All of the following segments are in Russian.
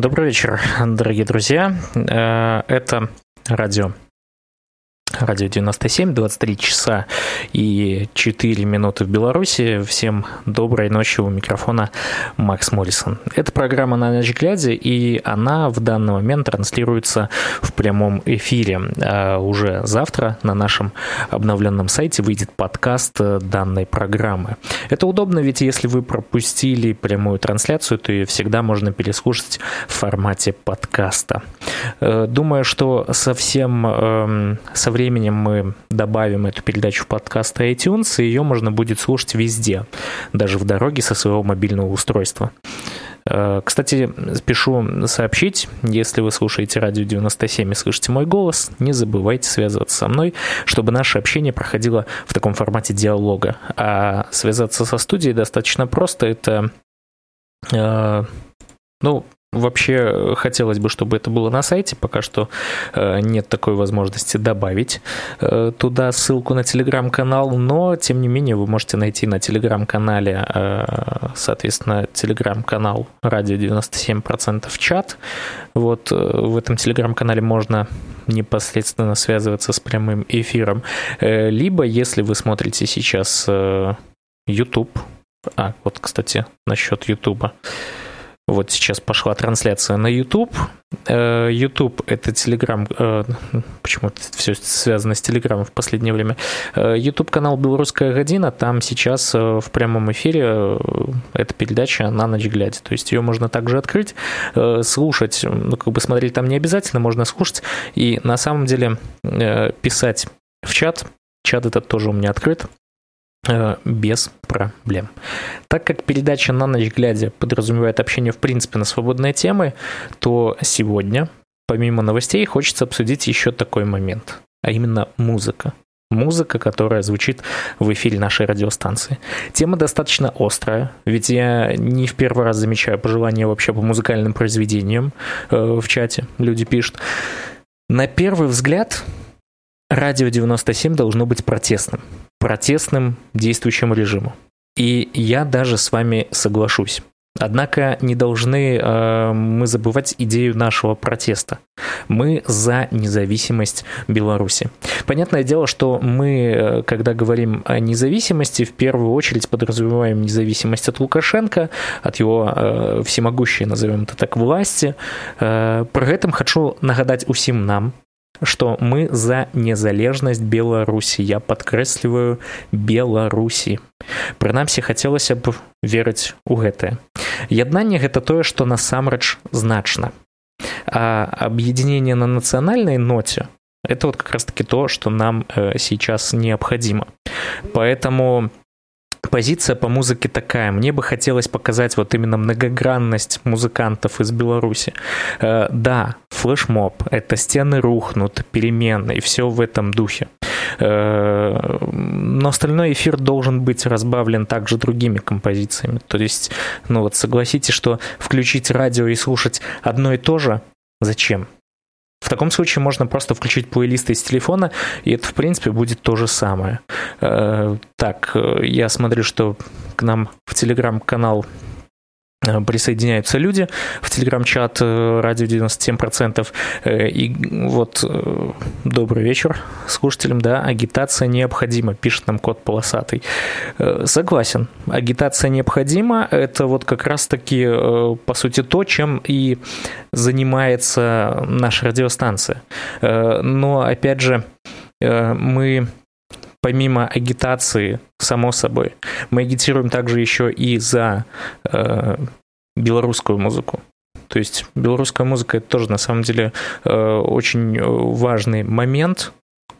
Добрый вечер, дорогие друзья. Э, это радио Радио 97, 23 часа и 4 минуты в Беларуси. Всем доброй ночи у микрофона Макс Моррисон. Это программа «На ночь глядя», и она в данный момент транслируется в прямом эфире. А уже завтра на нашем обновленном сайте выйдет подкаст данной программы. Это удобно, ведь если вы пропустили прямую трансляцию, то ее всегда можно переслушать в формате подкаста. Э, думаю, что совсем эм, со временем мы добавим эту передачу в подкаст iTunes, и ее можно будет слушать везде, даже в дороге со своего мобильного устройства. Э, кстати, спешу сообщить, если вы слушаете радио 97 и слышите мой голос, не забывайте связываться со мной, чтобы наше общение проходило в таком формате диалога. А связаться со студией достаточно просто. Это э, ну, Вообще э, хотелось бы, чтобы это было на сайте, пока что э, нет такой возможности добавить э, туда ссылку на телеграм-канал, но тем не менее вы можете найти на телеграм-канале, соответственно, телеграм-канал радио 97% чат. Вот в этом телеграм-канале можно непосредственно связываться с прямым эфиром. Либо, если вы смотрите сейчас YouTube, а, вот, кстати, насчет YouTube. Вот сейчас пошла трансляция на YouTube. Э, YouTube — это Telegram... Э, почему все связано с Telegram в последнее время. Э, YouTube-канал «Белорусская година», там сейчас в прямом эфире эта передача «На ночь глядя». То есть ее можно также открыть, слушать. Ну, как бы смотреть там не обязательно, можно слушать. И на самом деле писать в чат. Чат этот тоже у меня открыт. Э, без проблем. Так как передача «На ночь глядя» подразумевает общение в принципе на свободные темы, то сегодня, помимо новостей, хочется обсудить еще такой момент, а именно музыка. Музыка, которая звучит в эфире нашей радиостанции. Тема достаточно острая, ведь я не в первый раз замечаю пожелания вообще по музыкальным произведениям э, в чате. Люди пишут. На первый взгляд, радио 97 должно быть протестным протестным действующему режиму. И я даже с вами соглашусь. Однако не должны э, мы забывать идею нашего протеста. Мы за независимость Беларуси. Понятное дело, что мы, э, когда говорим о независимости, в первую очередь подразумеваем независимость от Лукашенко, от его э, всемогущей, назовем это так, власти. Э, при этом хочу нагадать усім нам, что мы за незалежнасць беларусі я падкрэсліваю беларусі прынамсі хацелася б верыць у гэтае яднанне гэта тое што насамрэч значна а аб'яднение на нацыянальнай ноце это вот как раз таки то что нам э, сейчас необходимо поэтому позиция по музыке такая. Мне бы хотелось показать вот именно многогранность музыкантов из Беларуси. Э, да, флешмоб, это стены рухнут, перемены, и все в этом духе. Э, но остальной эфир должен быть разбавлен также другими композициями. То есть, ну вот согласитесь, что включить радио и слушать одно и то же, зачем? В таком случае можно просто включить плейлисты из телефона, и это, в принципе, будет то же самое. Э, так, э, я смотрю, что к нам в телеграм-канал присоединяются люди в телеграм-чат э, радио 97%. Э, и вот добрый вечер слушателям, да, агитация необходима, пишет нам код полосатый. Согласен, агитация необходима, это вот как раз-таки, по сути, то, чем и занимается наша радиостанция. Но, опять же, мы помимо агитации, само собой, мы агитируем также еще и за э, белорусскую музыку. То есть белорусская музыка это тоже на самом деле э, очень важный момент,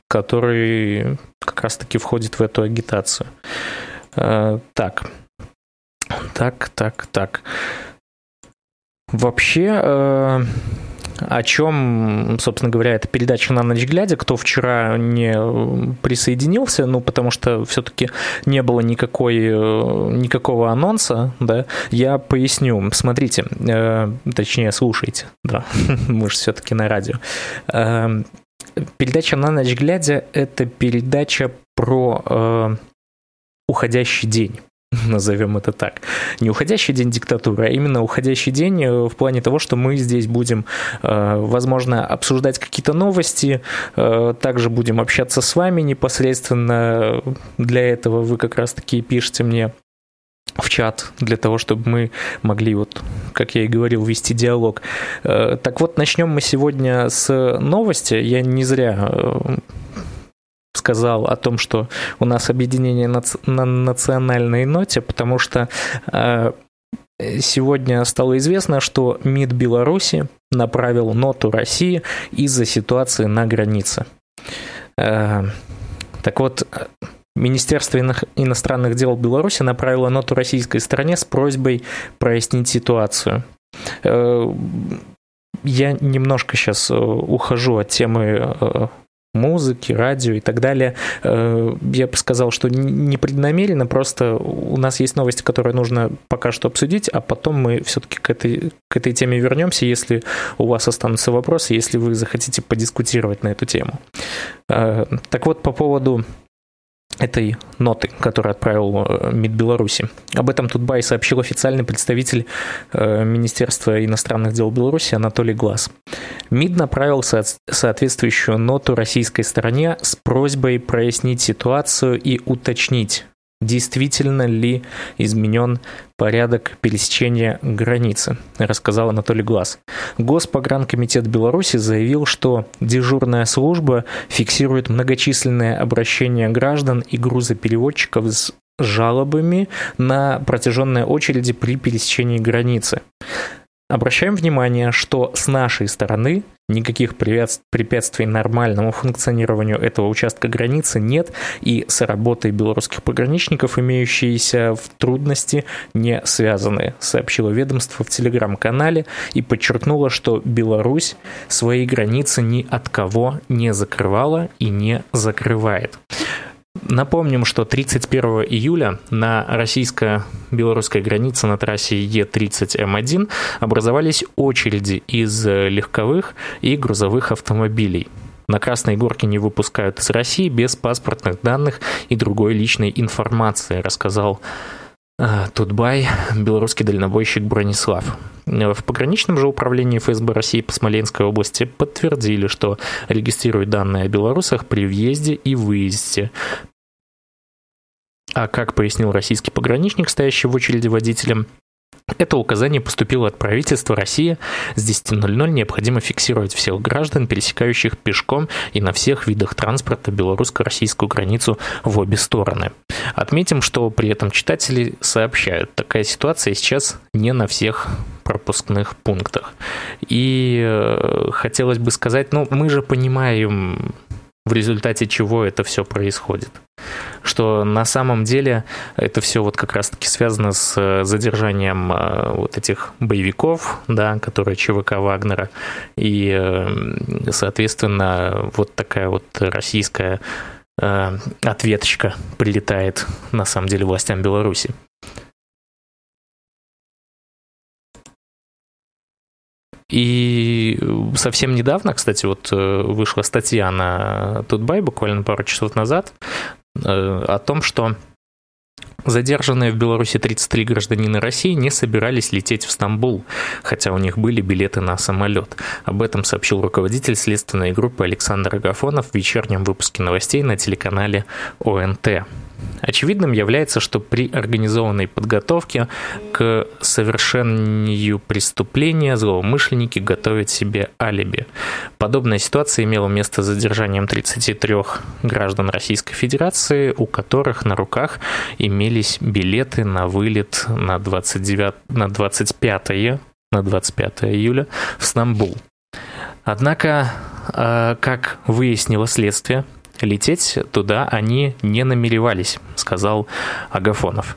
который как раз-таки входит в эту агитацию. Э, так, так, так, так. Вообще, э, о чем, собственно говоря, эта передача «На ночь глядя», кто вчера не присоединился, ну, потому что все-таки не было никакой, э, никакого анонса, да, я поясню. Смотрите, э, точнее, слушайте, да, мы же все-таки на радио. Э, передача «На ночь глядя» — это передача про э, уходящий день назовем это так. Не уходящий день диктатуры, а именно уходящий день э, в плане того, что мы здесь будем, э, возможно, обсуждать какие-то новости, э, также будем общаться с вами непосредственно. Для этого вы как раз-таки пишете мне в чат для того, чтобы мы могли, вот, как я и говорил, вести диалог. Так вот, начнем мы сегодня с новости. Я не зря сказал о том, что у нас объединение на национальной ноте, потому что э, сегодня стало известно, что МИД Беларуси направил ноту России из-за ситуации на границе. Э, так вот, Министерство иностранных дел Беларуси направило ноту российской стороне с просьбой прояснить ситуацию. Э, я немножко сейчас ухожу от темы музыки, радио и так далее. Э, я бы сказал, что непреднамеренно, просто у нас есть новости, которые нужно пока что обсудить, а потом мы все-таки к этой, к этой теме вернемся, если у вас останутся вопросы, если вы захотите подискутировать на эту тему. Э, так вот, по поводу этой ноты, которую отправил э, МИД Беларуси. Об этом Тутбай сообщил официальный представитель э, Министерства иностранных дел Беларуси Анатолий Глаз. МИД направил соответствующую ноту российской стороне с просьбой прояснить ситуацию и уточнить, действительно ли изменен порядок пересечения границы, рассказал Анатолий Глаз. Госпогранкомитет Беларуси заявил, что дежурная служба фиксирует многочисленные обращения граждан и грузопереводчиков с жалобами на протяженные очереди при пересечении границы. Обращаем внимание, что с нашей стороны никаких препятствий нормальному функционированию этого участка границы нет, и с работой белорусских пограничников, имеющиеся в трудности, не связаны, сообщило ведомство в телеграм-канале и подчеркнуло, что Беларусь свои границы ни от кого не закрывала и не закрывает. Напомним, что 31 июля на российско-белорусской границе на трассе Е30М1 образовались очереди из легковых и грузовых автомобилей. На Красной Горке не выпускают из России без паспортных данных и другой личной информации, рассказал э, Тутбай, белорусский дальнобойщик Бронислав. В пограничном же управлении ФСБ России по Смоленской области подтвердили, что регистрируют данные о белорусах при въезде и выезде. А как пояснил российский пограничник, стоящий в очереди водителем, это указание поступило от правительства России. С 10.00 необходимо фиксировать всех граждан, пересекающих пешком и на всех видах транспорта белорусско-российскую границу в обе стороны. Отметим, что при этом читатели сообщают, такая ситуация сейчас не на всех пропускных пунктах. И э, хотелось бы сказать, ну, мы же понимаем в результате чего это все происходит. Что на самом деле это все вот как раз-таки связано с э, задержанием э, вот этих боевиков, да, которые ЧВК Вагнера, и, э, соответственно, вот такая вот российская ответочка прилетает на самом деле властям Беларуси. И совсем недавно, кстати, вот вышла статья на Тутбай буквально пару часов назад о том, что Задержанные в Беларуси 33 гражданина России не собирались лететь в Стамбул, хотя у них были билеты на самолет. Об этом сообщил руководитель следственной группы Александр Агафонов в вечернем выпуске новостей на телеканале ОНТ. Очевидным является, что при организованной подготовке к совершению преступления злоумышленники готовят себе алиби. Подобная ситуация имела место с задержанием 33 граждан Российской Федерации, у которых на руках имелись билеты на вылет на, 29, на 25 на 25 июля в Стамбул. Однако, а, как выяснило следствие, Лететь туда они не намеревались, сказал Агафонов.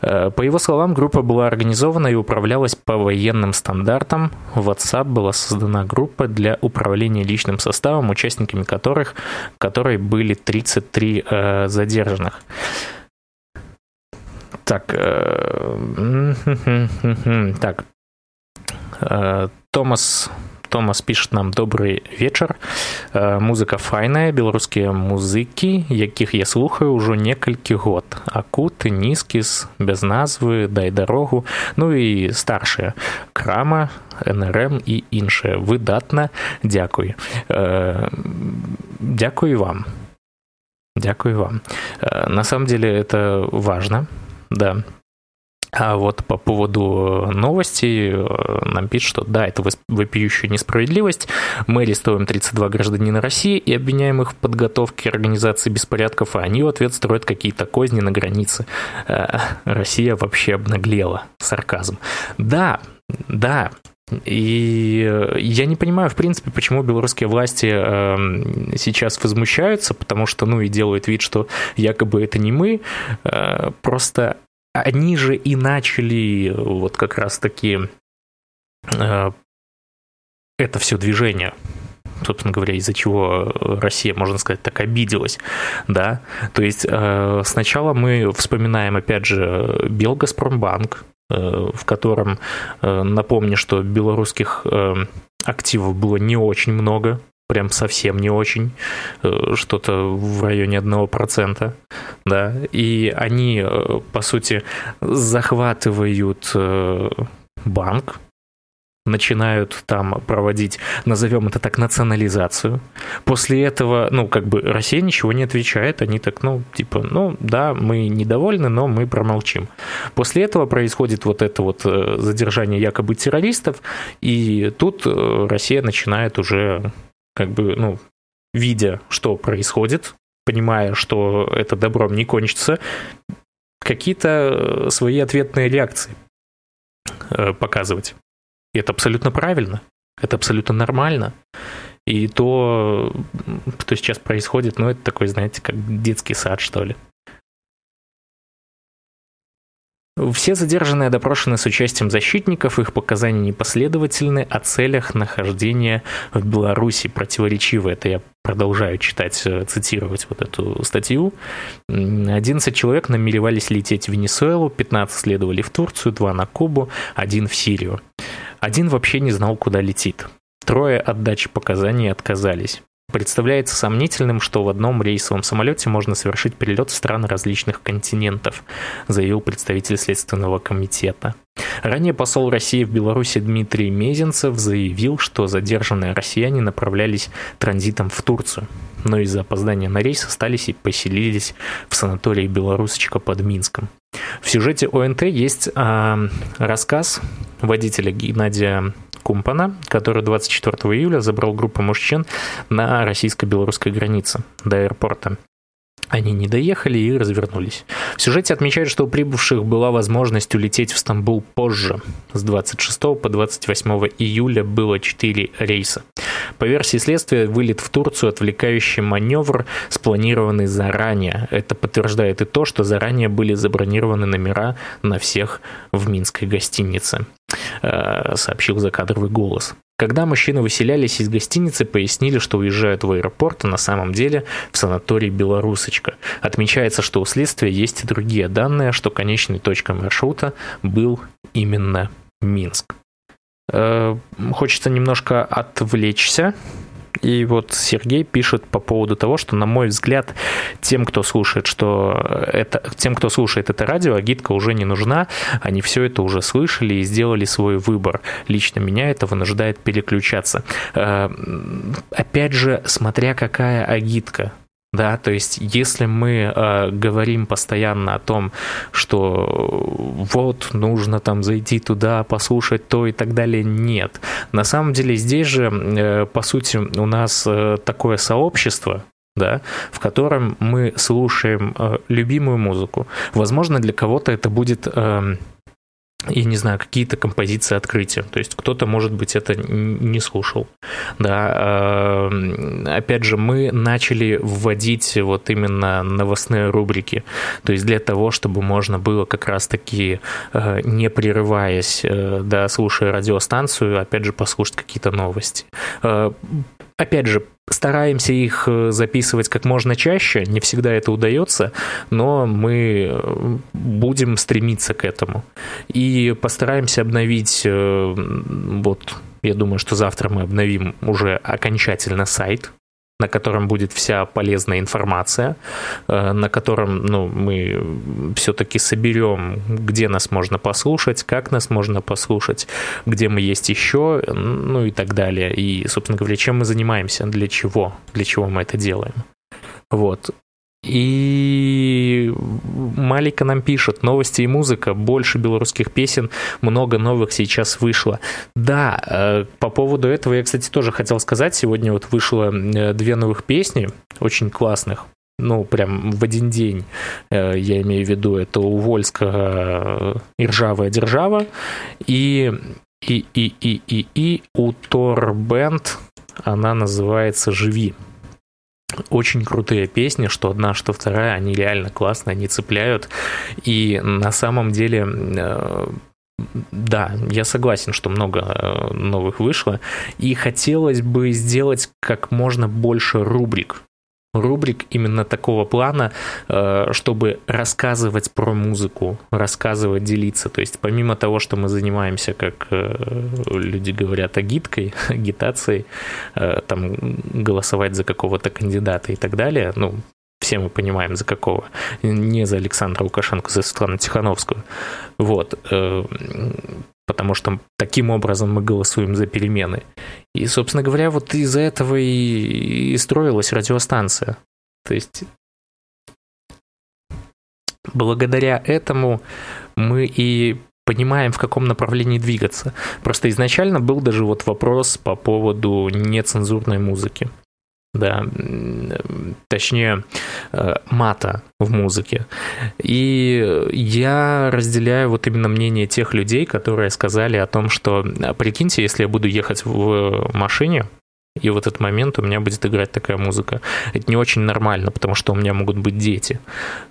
Э, по его словам, группа была организована и управлялась по военным стандартам. В WhatsApp была создана группа для управления личным составом, участниками которых, которой были 33 э, задержанных. Так, э, так, э, Томас Томас пишет нам добрый вечар музыка файная беларускія музыкі якіх я слухаю ўжо некалькі год акуты нізкіс без назвы дай дарогу ну і старшая крама нрм і іншае выдатна дзякуй дзякуй вам дзякуй вам на самом деле это важно да А вот по поводу новостей нам пишут, что да, это вопиющая несправедливость. Мы арестовываем 32 гражданина России и обвиняем их в подготовке организации беспорядков, а они в ответ строят какие-то козни на границе. Россия вообще обнаглела. Сарказм. Да, да, и я не понимаю, в принципе, почему белорусские власти э, сейчас возмущаются, потому что, ну, и делают вид, что якобы это не мы. Э, просто они же и начали вот как раз-таки э, это все движение. Собственно говоря, из-за чего Россия, можно сказать, так обиделась, да, то есть э, сначала мы вспоминаем, опять же, Белгазпромбанк, э, в котором, э, напомню, что белорусских э, активов было не очень много, прям совсем не очень, э, что-то в районе 1%, да, и они, э, по сути, захватывают э, банк, начинают там проводить, назовем это так, национализацию. После этого, ну, как бы Россия ничего не отвечает, они так, ну, типа, ну, да, мы недовольны, но мы промолчим. После этого происходит вот это вот задержание якобы террористов, и тут Россия начинает уже как бы, ну, видя, что происходит, понимая, что это добром не кончится, какие-то э, свои ответные реакции э, показывать. И это абсолютно правильно, это абсолютно нормально. И то, что сейчас происходит, ну, это такой, знаете, как детский сад, что ли. Все задержанные допрошены с участием защитников, их показания непоследовательны, о целях нахождения в Беларуси противоречивы. Это я продолжаю читать, э, цитировать вот эту статью. 11 человек намеревались лететь в Венесуэлу, 15 следовали в Турцию, 2 на Кубу, один в Сирию. Один вообще не знал, куда летит. Трое от дачи показаний отказались. Представляется сомнительным, что в одном рейсовом самолете можно совершить перелет в страны различных континентов, заявил представитель Следственного комитета. Ранее посол России в Беларуси Дмитрий Мезенцев заявил, что задержанные россияне направлялись транзитом в Турцию, но из-за опоздания на рейс остались и поселились в санатории «Белорусочка» под Минском. В сюжете ОНТ есть э, рассказ водителя Геннадия Кумпана, который 24 июля забрал группу мужчин на российско-белорусской границе до аэропорта. Они не доехали и развернулись. В сюжете отмечают, что у прибывших была возможность улететь в Стамбул позже. С 26 по 28 июля было 4 рейса. По версии следствия, вылет в Турцию – отвлекающий маневр, спланированный заранее. Это подтверждает и то, что заранее были забронированы номера на всех в минской гостинице, э, сообщил закадровый голос. Когда мужчины выселялись из гостиницы, пояснили, что уезжают в аэропорт, а на самом деле в санаторий «Белорусочка». Отмечается, что у следствия есть и другие данные, что конечной точкой маршрута был именно Минск. Э, хочется немножко отвлечься и вот Сергей пишет по поводу того, что, на мой взгляд, тем, кто слушает, что это, тем, кто слушает это радио, агитка уже не нужна, они все это уже слышали и сделали свой выбор. Лично меня это вынуждает переключаться. Э, опять же, смотря какая агитка. Да, то есть, если мы э, говорим постоянно о том, что вот нужно там зайти туда, послушать то и так далее, нет. На самом деле здесь же, э, по сути, у нас э, такое сообщество, да, в котором мы слушаем э, любимую музыку. Возможно, для кого-то это будет э, и не знаю, какие-то композиции открытия. То есть кто-то, может быть, это не слушал. Да, эм, опять же, мы начали вводить вот именно новостные рубрики. То есть для того, чтобы можно было как раз-таки, э, не прерываясь, э, да, слушая радиостанцию, опять же, послушать какие-то новости. Опять же, стараемся их э, записывать как можно чаще, не всегда это удается, но мы э, будем стремиться к этому. И постараемся обновить э, вот Я думаю, что завтра мы обновим уже окончательно сайт, на котором будет вся полезная информация, э, на котором ну, мы все-таки соберем, где нас можно послушать, как нас можно послушать, где мы есть еще, ну и так далее. И, собственно говоря, чем мы занимаемся, для чего, для чего мы это делаем. Вот. И Малика нам пишет, новости и музыка, больше белорусских песен, много новых сейчас вышло. Да, э, по поводу этого я, кстати, тоже хотел сказать. Сегодня вот вышло э, две новых песни, очень классных. Ну, прям в один день, э, я имею в виду, это у Вольского «Ржавая держава», и, и, и, и, и, и у Тор Бенд она называется «Живи». Очень крутые песни, что одна, что вторая, они реально классные, они цепляют. И на самом деле э, да, я согласен, что много э, новых вышло. И хотелось бы сделать как можно больше рубрик рубрик именно такого плана, э, чтобы рассказывать про музыку, рассказывать, делиться. То есть помимо того, что мы занимаемся, как э, люди говорят, агиткой, агитацией, э, там голосовать за какого-то кандидата и так далее, ну, все мы понимаем, за какого. Не за Александра Лукашенко, за Светлану Тихановскую. Вот потому что таким образом мы голосуем за перемены. И, собственно говоря, вот из-за этого и, и строилась радиостанция. То есть благодаря этому мы и понимаем, в каком направлении двигаться. Просто изначально был даже вот вопрос по поводу нецензурной музыки да, точнее, э, мата в музыке. И я разделяю вот именно мнение тех людей, которые сказали о том, что, а, прикиньте, если я буду ехать в машине, и в этот момент у меня будет играть такая музыка. Это не очень нормально, потому что у меня могут быть дети.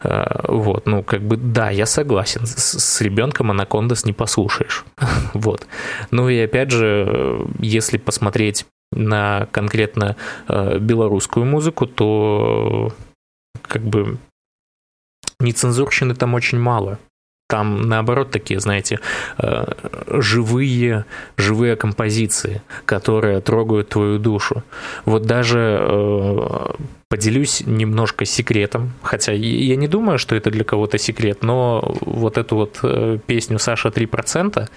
Э, вот, ну, как бы, да, я согласен. С, с ребенком анакондас не послушаешь. Вот. Ну и опять же, если посмотреть на конкретно э, белорусскую музыку, то как бы нецензурщины там очень мало. Там, наоборот, такие, знаете, э, живые, живые композиции, которые трогают твою душу. Вот даже э, поделюсь немножко секретом, хотя я не думаю, что это для кого-то секрет, но вот эту вот э, песню «Саша 3%»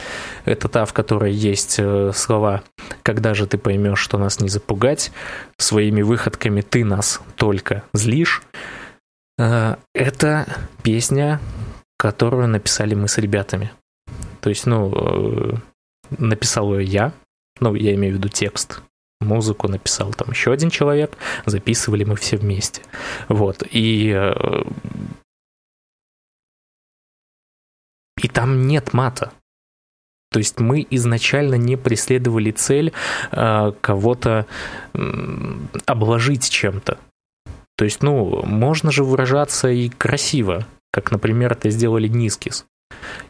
это та, в которой есть слова «Когда же ты поймешь, что нас не запугать, своими выходками ты нас только злишь». Это песня, которую написали мы с ребятами. То есть, ну, э, написал ее я, ну, я имею в виду текст, музыку написал там еще один человек, записывали мы все вместе. Вот, и... Э, и там нет мата. То есть мы изначально не преследовали цель э, кого-то э, обложить чем-то. То есть, ну, можно же выражаться и красиво как, например, это сделали Нискис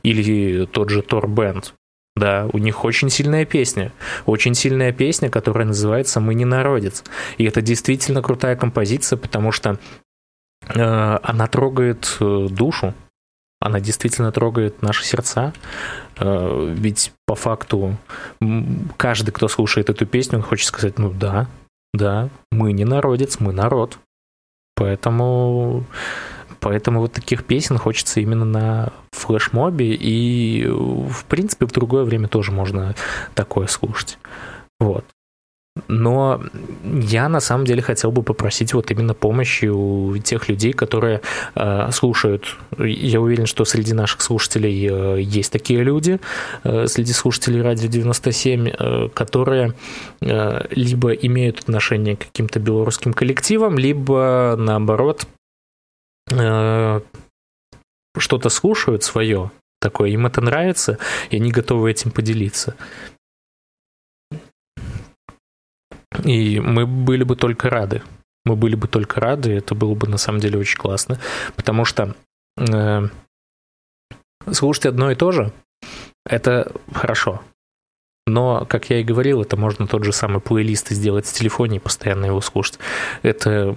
или тот же Тор Бенд. Да, у них очень сильная песня. Очень сильная песня, которая называется «Мы не народец». И это действительно крутая композиция, потому что э, она трогает э, душу, она действительно трогает наши сердца. Э, ведь по факту каждый, кто слушает эту песню, он хочет сказать, ну да, да, мы не народец, мы народ. Поэтому Поэтому вот таких песен хочется именно на флешмобе, и, в принципе, в другое время тоже можно такое слушать. Вот. Но я на самом деле хотел бы попросить вот именно помощи у тех людей, которые э, слушают. Я уверен, что среди наших слушателей э, есть такие люди, э, среди слушателей радио 97, э, которые э, либо имеют отношение к каким-то белорусским коллективам, либо наоборот Э, что-то слушают свое такое, им это нравится, и они готовы этим поделиться. И мы были бы только рады. Мы были бы только рады, это было бы на самом деле очень классно. Потому что э, слушать одно и то же это хорошо. Но, как я и говорил, это можно тот же самый плейлист сделать в телефоне и постоянно его слушать. Это,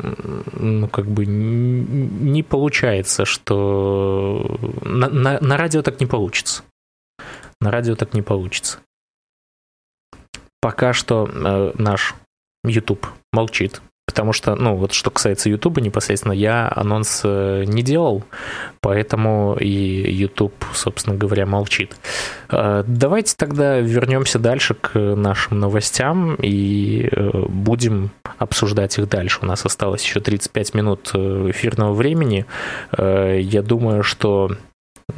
ну, как бы не получается, что... На, на, на радио так не получится. На радио так не получится. пока что э, наш YouTube молчит. Потому что, ну, вот что касается YouTube непосредственно, я анонс э, не делал, поэтому и YouTube, собственно говоря, молчит. Э, давайте тогда вернемся дальше к нашим новостям и э, будем обсуждать их дальше. У нас осталось еще 35 минут эфирного времени. Я думаю, что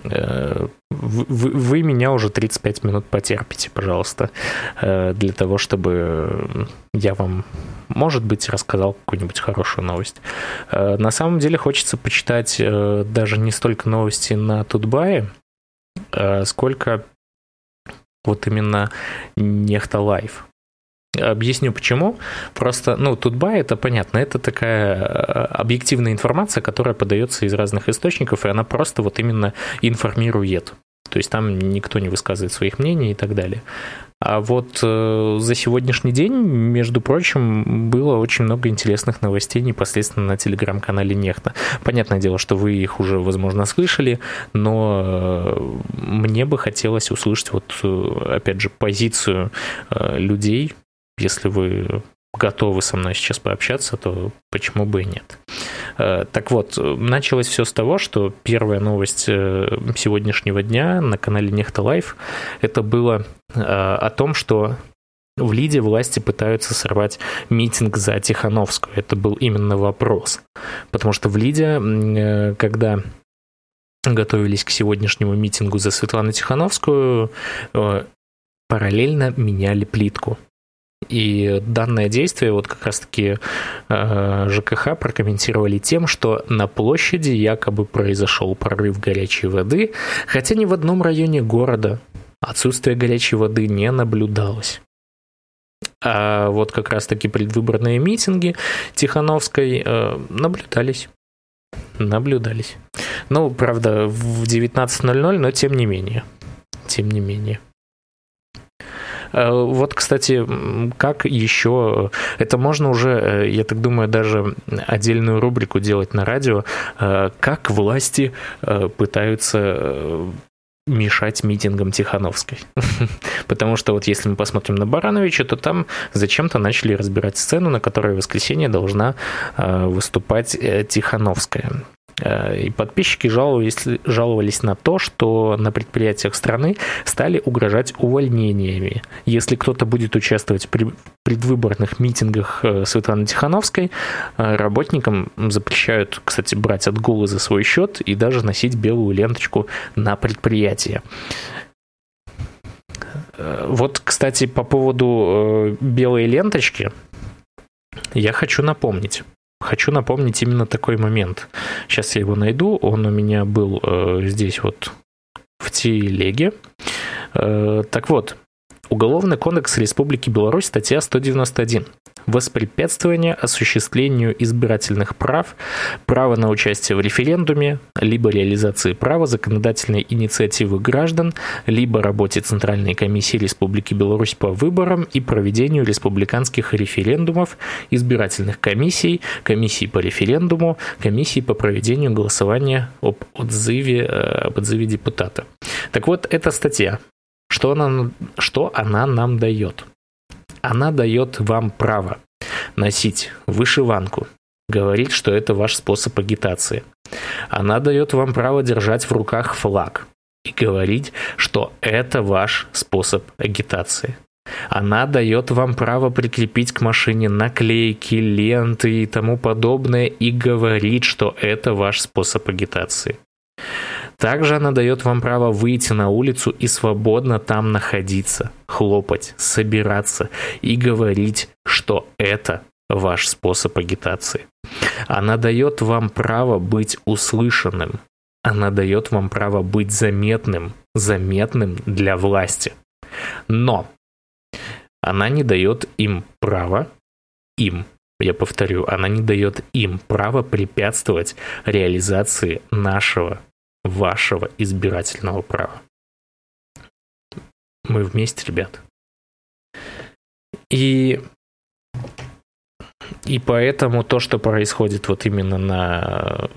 вы, вы меня уже 35 минут потерпите, пожалуйста, для того, чтобы я вам может быть, рассказал какую-нибудь хорошую новость. Э, на самом деле хочется почитать э, даже не столько новости на Тутбае, э, сколько вот именно Nexta Live. Объясню почему. Просто, ну, Тутбай, это понятно, это такая объективная информация, которая подается из разных источников, и она просто вот именно информирует. То есть там никто не высказывает своих мнений и так далее. А вот э, за сегодняшний день, между прочим, было очень много интересных новостей непосредственно на телеграм-канале Нехта. Понятное дело, что вы их уже, возможно, слышали, но э, мне бы хотелось услышать вот, э, опять же, позицию э, людей, если вы готовы со мной сейчас пообщаться, то почему бы и нет. Э, так вот, началось все с того, что первая новость э, сегодняшнего дня на канале Nexta Live это было э, о том, что в Лиде власти пытаются сорвать митинг за Тихановскую. Это был именно вопрос. Потому что в Лиде, когда готовились к сегодняшнему митингу за Светлану Тихановскую, параллельно меняли плитку. И данное действие вот как раз-таки э, ЖКХ прокомментировали тем, что на площади якобы произошел прорыв горячей воды, хотя ни в одном районе города отсутствие горячей воды не наблюдалось. А вот как раз-таки предвыборные митинги Тихановской э, наблюдались. Наблюдались. Ну, правда, в 19.00, но тем не менее. Тем не менее. Э, вот, кстати, как еще... Это можно уже, э, я так думаю, даже отдельную рубрику делать на радио. Э, как власти пытаются мешать митингам Тихановской. Потому что вот если мы посмотрим на Барановича, то там зачем-то начали разбирать сцену, на которой в воскресенье должна выступать Тихановская. Э, и подписчики жаловались, жаловались на то, что на предприятиях страны стали угрожать увольнениями. Если кто-то будет участвовать при предвыборных митингах э, Светланы Тихановской, э, работникам запрещают, кстати, брать отгулы за свой счет и даже носить белую ленточку на предприятие. Вот, кстати, по поводу белой ленточки я хочу напомнить хочу напомнить именно такой момент. Сейчас я его найду. Он у меня был э, здесь вот в телеге. Э, так вот, Уголовный кодекс Республики Беларусь, статья 191. Воспрепятствование осуществлению избирательных прав, право на участие в референдуме, либо реализации права законодательной инициативы граждан, либо работе Центральной комиссии Республики Беларусь по выборам и проведению республиканских референдумов, избирательных комиссий, комиссий по референдуму, комиссии по проведению голосования об отзыве, э, об отзыве депутата. Так вот, эта статья что она, что она нам дает? Она дает вам право носить вышиванку, говорить, что это ваш способ агитации. Она дает вам право держать в руках флаг и говорить, что это ваш способ агитации. Она дает вам право прикрепить к машине наклейки, ленты и тому подобное и говорить, что это ваш способ агитации. Также она дает вам право выйти на улицу и свободно там находиться, хлопать, собираться и говорить, что это ваш способ агитации. Она дает вам право быть услышанным. Она дает вам право быть заметным, заметным для власти. Но она не дает им права, им, я повторю, она не дает им права препятствовать реализации нашего вашего избирательного права. Мы вместе, ребят. И, и поэтому то, что происходит вот именно на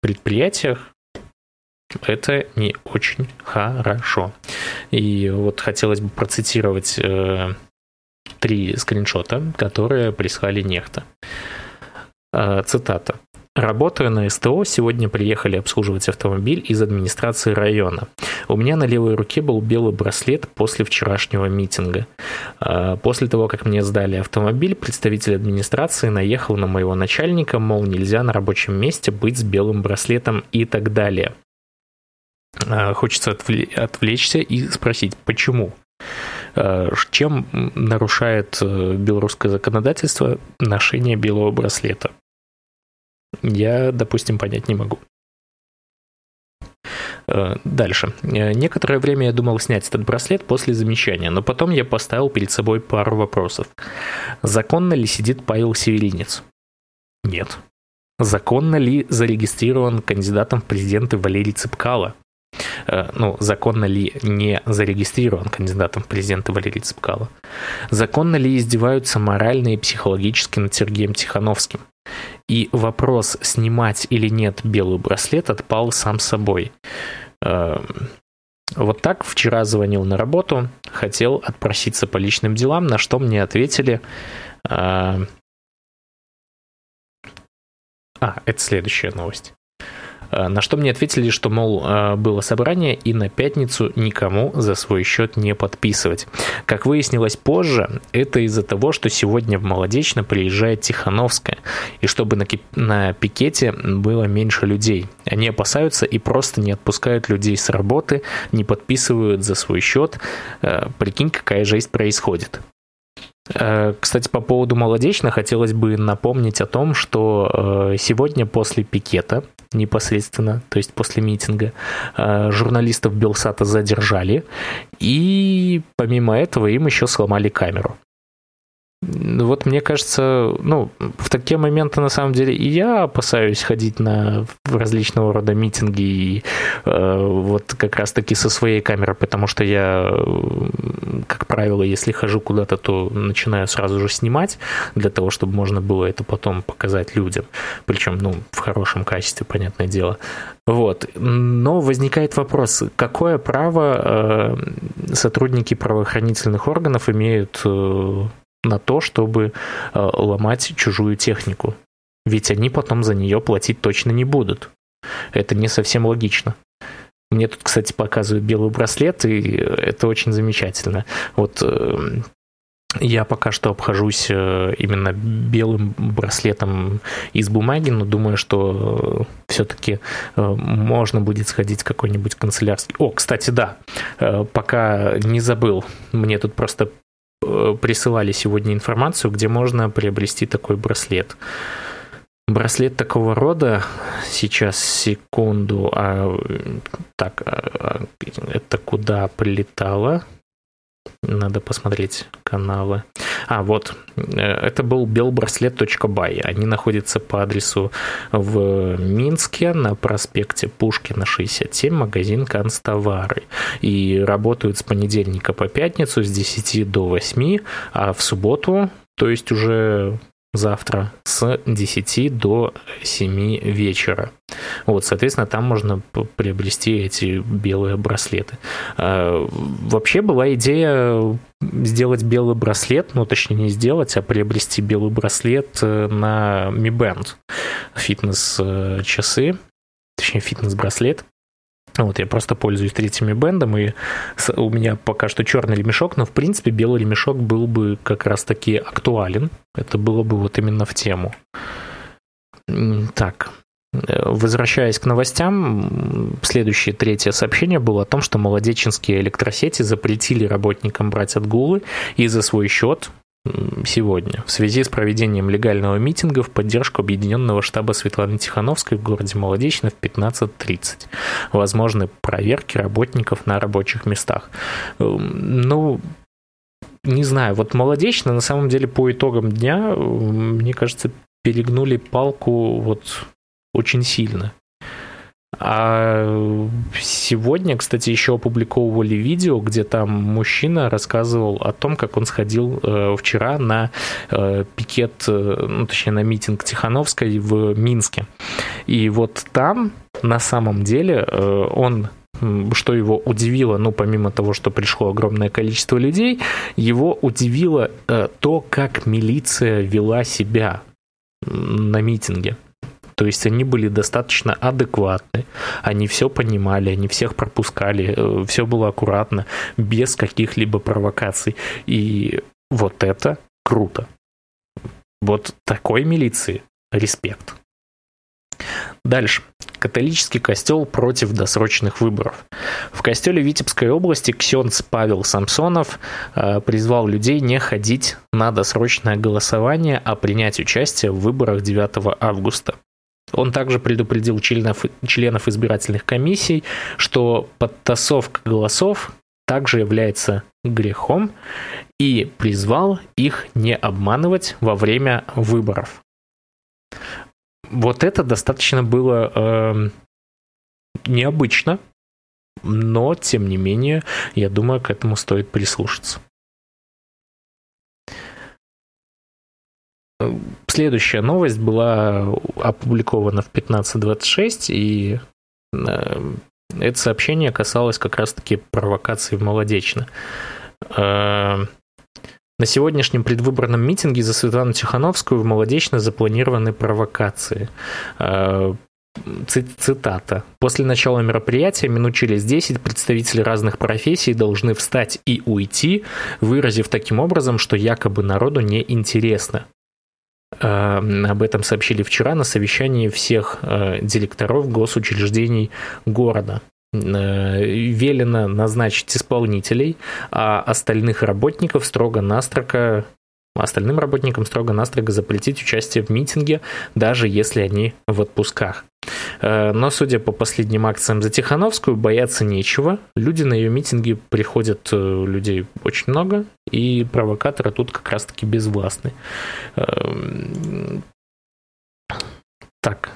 предприятиях, Это не очень хорошо. И вот хотелось бы процитировать э, три скриншота, которые прислали нехта. Э, цитата. Работая на СТО, сегодня приехали обслуживать автомобиль из администрации района. У меня на левой руке был белый браслет после вчерашнего митинга. А, после того, как мне сдали автомобиль, представитель администрации наехал на моего начальника, мол, нельзя на рабочем месте быть с белым браслетом и так далее. А, хочется отвлечься и спросить, почему? А, чем нарушает э, белорусское законодательство ношение белого браслета? Я, допустим, понять не могу. Э, дальше. Э, некоторое время я думал снять этот браслет после замечания, но потом я поставил перед собой пару вопросов. Законно ли сидит Павел Северинец? Нет. Законно ли зарегистрирован кандидатом в президенты Валерий Цыпкало? Э, ну, законно ли не зарегистрирован кандидатом в президенты Валерий Цыпкало? Законно ли издеваются морально и психологически над Сергеем Тихановским? И вопрос, снимать или нет белый браслет, отпал сам собой. Эм, вот так вчера звонил на работу, хотел отпроситься по личным делам, на что мне ответили... Э, а, это следующая новость. Э, на что мне ответили, что, мол, э, было собрание и на пятницу никому за свой счет не подписывать. Как выяснилось позже, это из-за того, что сегодня в Молодечно приезжает Тихановская, и чтобы на, на пикете было меньше людей. Они опасаются и просто не отпускают людей с работы, не подписывают за свой счет. Э, прикинь, какая жизнь происходит. Кстати, по поводу Молодечно хотелось бы напомнить о том, что сегодня после пикета непосредственно, то есть после митинга. Э, журналистов Белсата задержали, и помимо этого им еще сломали камеру. Вот мне кажется, ну, в такие моменты на самом деле и я опасаюсь ходить на различного рода митинги и э, вот как раз-таки со своей камерой, потому что я, как правило, если хожу куда-то, то начинаю сразу же снимать для того, чтобы можно было это потом показать людям, причем, ну, в хорошем качестве, понятное дело. Вот. Но возникает вопрос, какое право э, сотрудники правоохранительных органов имеют э, на то, чтобы э, ломать чужую технику. Ведь они потом за нее платить точно не будут. Это не совсем логично. Мне тут, кстати, показывают белый браслет, и это очень замечательно. Вот э, я пока что обхожусь э, именно белым браслетом из бумаги, но думаю, что все-таки можно будет сходить какой-нибудь канцелярский. О, кстати, да, пока не забыл, мне тут просто присылали сегодня информацию, где можно приобрести такой браслет. Браслет такого рода, сейчас секунду, а так, а, это куда прилетало? Надо посмотреть каналы. А, вот. Э, это был белбраслет.бай. Они находятся по адресу в Минске на проспекте Пушкина 67, магазин Канцтовары. И работают с понедельника по пятницу с 10 до 8, а в субботу, то есть уже завтра с 10 до 7 вечера. Вот, соответственно, там можно приобрести эти белые браслеты. А, вообще была идея сделать белый браслет, ну, точнее, не сделать, а приобрести белый браслет э, на Mi Band фитнес-часы, точнее, фитнес-браслет. Вот, я просто пользуюсь третьими бендом, и у меня пока что черный ремешок, но, в принципе, белый ремешок был бы как раз-таки актуален. Это было бы вот именно в тему. Так, э, Возвращаясь к новостям, следующее третье сообщение было о том, что молодеченские электросети запретили работникам брать отгулы и за свой счет сегодня в связи с проведением легального митинга в поддержку Объединенного штаба Светланы Тихановской в городе Молодечно в 15.30. Возможны проверки работников на рабочих местах. Эм, ну, не знаю, вот Молодечно на самом деле по итогам дня, мне кажется, перегнули палку вот очень сильно. А сегодня, кстати, еще опубликовывали видео, где там мужчина рассказывал о том, как он сходил э, вчера на э, пикет, э, ну, точнее, на митинг Тихановской в Минске. И вот там на самом деле он что его удивило, ну, помимо того, что пришло огромное количество людей, его удивило э, то, как милиция вела себя на митинге. То есть они были достаточно адекватны, они все понимали, они всех пропускали, э, все было аккуратно, без каких-либо провокаций. И вот это круто. Вот такой милиции респект. Дальше. Католический костел против досрочных выборов. В костеле Витебской области ксенц Павел Самсонов э, призвал людей не ходить на досрочное голосование, а принять участие в выборах 9 августа. Он также предупредил членов, членов избирательных комиссий, что подтасовка голосов также является грехом и призвал их не обманывать во время выборов. Вот это достаточно было э, необычно, но тем не менее, я думаю, к этому стоит прислушаться. Следующая новость была опубликована в 15.26, и э, это сообщение касалось как раз-таки провокации в Молодечно. Э, на сегодняшнем предвыборном митинге за Светлану Тихановскую в Молодечно запланированы провокации. Э, цитата. После начала мероприятия минут через 10 представители разных профессий должны встать и уйти, выразив таким образом, что якобы народу не интересно. Э, об этом сообщили вчера на совещании всех э, директоров госучреждений города. Э, велено назначить исполнителей, а остальных работников строго-настрого остальным работникам строго-настрого запретить участие в митинге, даже если они в отпусках. Э, но, судя по последним акциям за Тихановскую, бояться нечего. Люди на ее митинги приходят, э, людей очень много, и провокаторы тут как раз-таки безвластны. Так,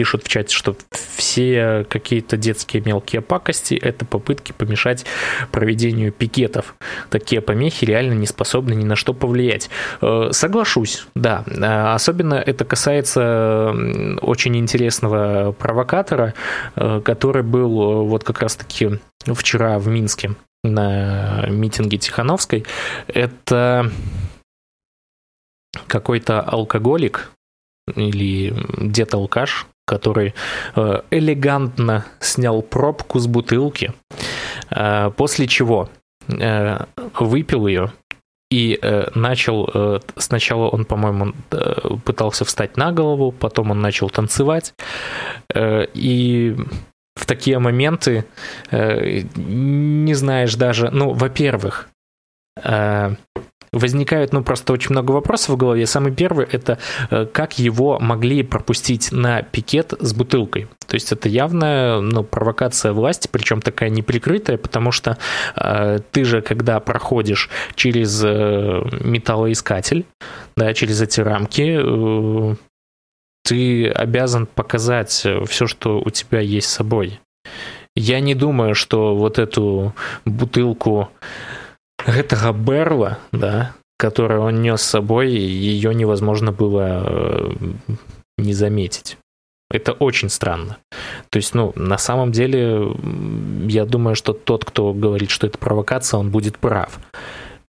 пишут в чате, что все какие-то детские мелкие пакости – это попытки помешать проведению пикетов. Такие помехи реально не способны ни на что повлиять. Э, соглашусь, да. Э, особенно это касается очень интересного провокатора, э, который был вот как раз-таки вчера в Минске на митинге Тихановской. Это какой-то алкоголик, или дед-алкаш, который э, элегантно снял пробку с бутылки, э, после чего э, выпил ее и начал, сначала он, по-моему, пытался встать на голову, потом он начал танцевать, и в такие моменты не знаешь даже, ну, во-первых, возникают, ну, просто очень много вопросов в голове. Самый первый – это э, как его могли пропустить на пикет с бутылкой. То есть это явная ну, провокация власти, причем такая неприкрытая, потому что э, ты же, когда проходишь через э, металлоискатель, да, через эти рамки, э, ты обязан показать все, что у тебя есть с собой. Я не думаю, что вот эту бутылку гэтага Берла, да, которую он нес с собой, ее невозможно было э, не заметить. Это очень странно. То есть, ну, на самом деле, я думаю, что тот, кто говорит, что это провокация, он будет прав.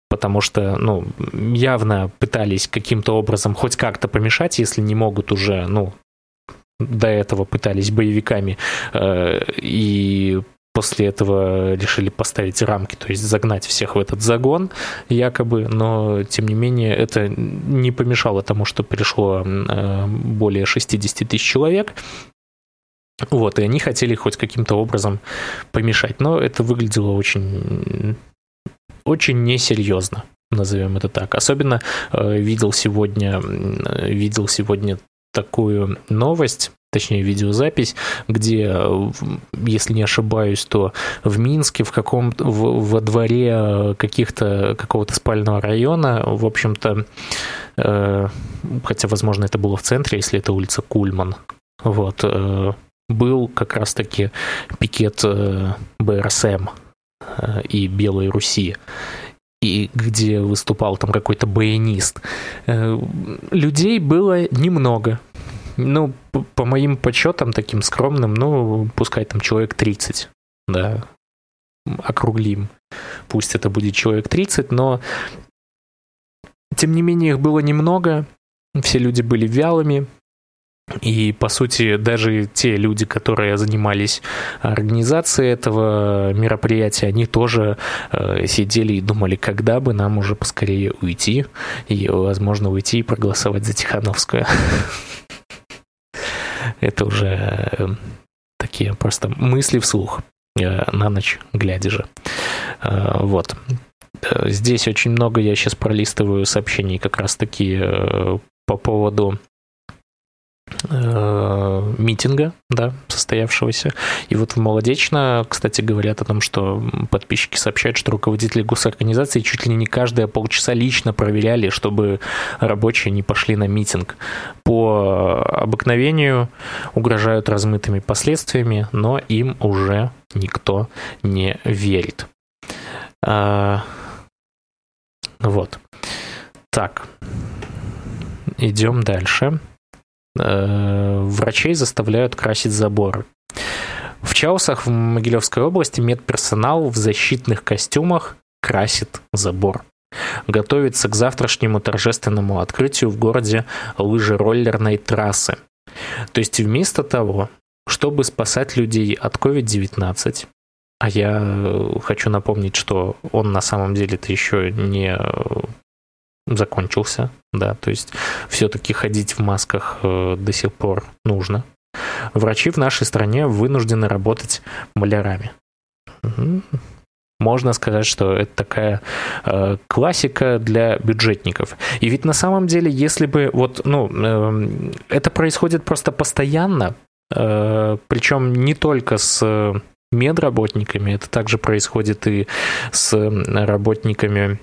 Потому что, ну, явно пытались каким-то образом хоть как-то помешать, если не могут уже, ну, до этого пытались боевиками э, и после этого решили поставить рамки, то есть загнать всех в этот загон якобы, но тем не менее это не помешало тому, что пришло э, более 60 тысяч человек, вот, и они хотели хоть каким-то образом помешать, но это выглядело очень, очень несерьезно назовем это так. Особенно э, видел сегодня, видел сегодня такую новость, точнее видеозапись, где, если не ошибаюсь, то в Минске в каком в, во дворе каких-то какого-то спального района, в общем-то, э, хотя, возможно, это было в центре, если это улица Кульман, вот, э, был как раз-таки пикет э, БРСМ э, и Белой Руси и где выступал там какой-то баянист. Э, людей было немного, ну, по моим подсчетам таким скромным, ну, пускай там человек 30, да, округлим. Пусть это будет человек 30, но тем не менее их было немного, все люди были вялыми, и, по сути, даже те люди, которые занимались организацией этого мероприятия, они тоже э, сидели и думали, когда бы нам уже поскорее уйти, и, возможно, уйти и проголосовать за Тихановскую. Это уже э, такие просто мысли вслух э, на ночь глядя же. Э, вот. Здесь очень много я сейчас пролистываю сообщений как раз-таки по поводу митинга, да, состоявшегося. И вот в Молодечно, кстати, говорят о том, что подписчики сообщают, что руководители госорганизации чуть ли не каждые полчаса лично проверяли, чтобы рабочие не пошли на митинг. По обыкновению угрожают размытыми последствиями, но им уже никто не верит. А, вот. Так. Идем дальше. Э, врачей заставляют красить заборы. В Чаусах в Могилевской области медперсонал в защитных костюмах красит забор. Готовится к завтрашнему торжественному открытию в городе лыжероллерной трассы. То есть вместо того, чтобы спасать людей от COVID-19, а я хочу напомнить, что он на самом деле-то еще не закончился, да, то есть все-таки ходить в масках э, до сих пор нужно. Врачи в нашей стране вынуждены работать малярами. Можно сказать, что это такая э, классика для бюджетников. И ведь на самом деле, если бы вот, ну, э, это происходит просто постоянно, э, причем не только с медработниками, это также происходит и с работниками